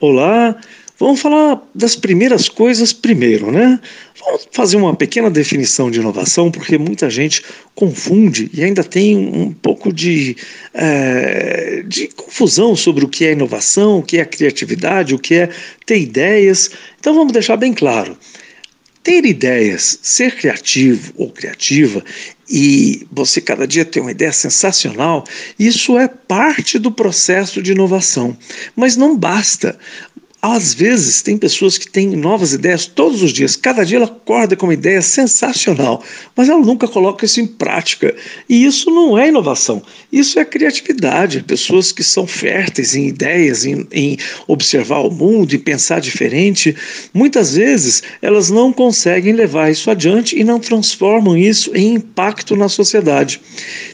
Olá, vamos falar das primeiras coisas primeiro, né? Vamos fazer uma pequena definição de inovação, porque muita gente confunde e ainda tem um pouco de, é, de confusão sobre o que é inovação, o que é criatividade, o que é ter ideias. Então vamos deixar bem claro. Ter ideias, ser criativo ou criativa e você cada dia ter uma ideia sensacional, isso é parte do processo de inovação. Mas não basta. Às vezes, tem pessoas que têm novas ideias todos os dias. Cada dia ela acorda com uma ideia sensacional, mas ela nunca coloca isso em prática. E isso não é inovação, isso é criatividade. Pessoas que são férteis em ideias, em, em observar o mundo e pensar diferente, muitas vezes elas não conseguem levar isso adiante e não transformam isso em impacto na sociedade.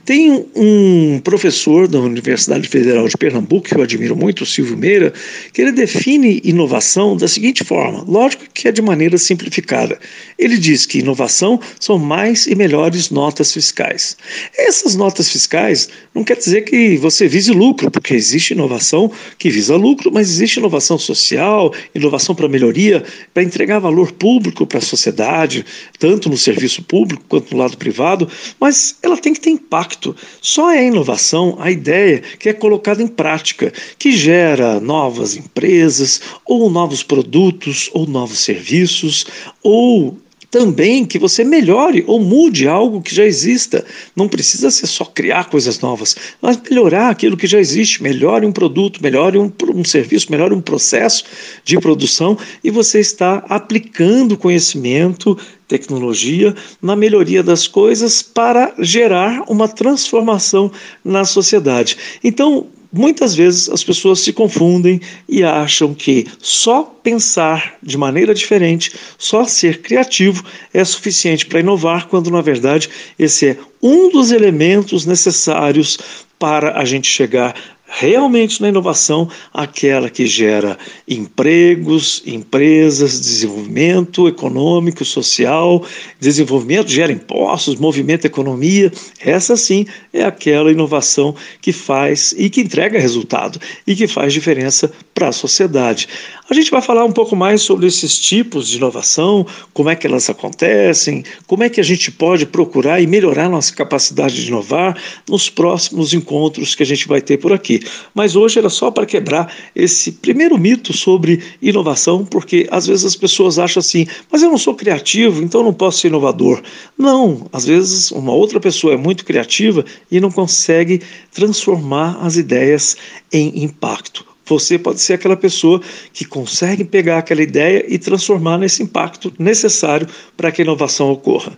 Tem um professor da Universidade Federal de Pernambuco, que eu admiro muito, o Silvio Meira, que ele define inovação da seguinte forma: lógico que é de maneira simplificada. Ele diz que inovação são mais e melhores notas fiscais. Essas notas fiscais não quer dizer que você vise lucro, porque existe inovação que visa lucro, mas existe inovação social, inovação para melhoria, para entregar valor público para a sociedade, tanto no serviço público quanto no lado privado, mas ela tem que ter impacto. Só é inovação a ideia que é colocada em prática, que gera novas empresas, ou novos produtos, ou novos serviços, ou também que você melhore ou mude algo que já exista. Não precisa ser só criar coisas novas, mas melhorar aquilo que já existe. Melhore um produto, melhore um, um serviço, melhore um processo de produção e você está aplicando conhecimento, tecnologia na melhoria das coisas para gerar uma transformação na sociedade. Então, Muitas vezes as pessoas se confundem e acham que só pensar de maneira diferente, só ser criativo é suficiente para inovar, quando na verdade esse é um dos elementos necessários para a gente chegar realmente na inovação, aquela que gera empregos, empresas, desenvolvimento econômico, social, desenvolvimento gera impostos, movimento economia. Essa sim é aquela inovação que faz e que entrega resultado e que faz diferença para a sociedade. A gente vai falar um pouco mais sobre esses tipos de inovação, como é que elas acontecem, como é que a gente pode procurar e melhorar nossa capacidade de inovar nos próximos encontros que a gente vai ter por aqui. Mas hoje era só para quebrar esse primeiro mito sobre inovação, porque às vezes as pessoas acham assim, mas eu não sou criativo, então não posso ser inovador. Não, às vezes uma outra pessoa é muito criativa e não consegue transformar as ideias em impacto. Você pode ser aquela pessoa que consegue pegar aquela ideia e transformar nesse impacto necessário para que a inovação ocorra.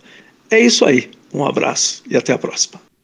É isso aí. Um abraço e até a próxima.